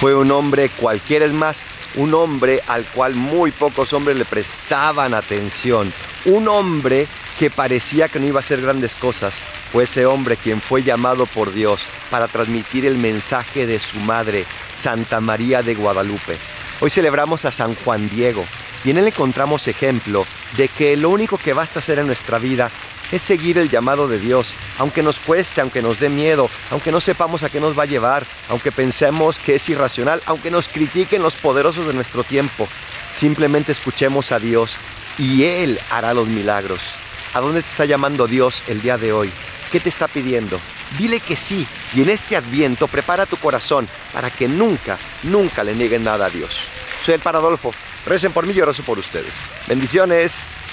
Fue un hombre cualquiera, es más, un hombre al cual muy pocos hombres le prestaban atención. Un hombre que parecía que no iba a hacer grandes cosas. Fue ese hombre quien fue llamado por Dios para transmitir el mensaje de su madre, Santa María de Guadalupe. Hoy celebramos a San Juan Diego y en él encontramos ejemplo de que lo único que basta hacer en nuestra vida es seguir el llamado de Dios, aunque nos cueste, aunque nos dé miedo, aunque no sepamos a qué nos va a llevar, aunque pensemos que es irracional, aunque nos critiquen los poderosos de nuestro tiempo. Simplemente escuchemos a Dios y Él hará los milagros. ¿A dónde te está llamando Dios el día de hoy? ¿Qué te está pidiendo? Dile que sí y en este adviento prepara tu corazón para que nunca, nunca le nieguen nada a Dios. Soy el Paradolfo. Recen por mí y yo rezo por ustedes. Bendiciones.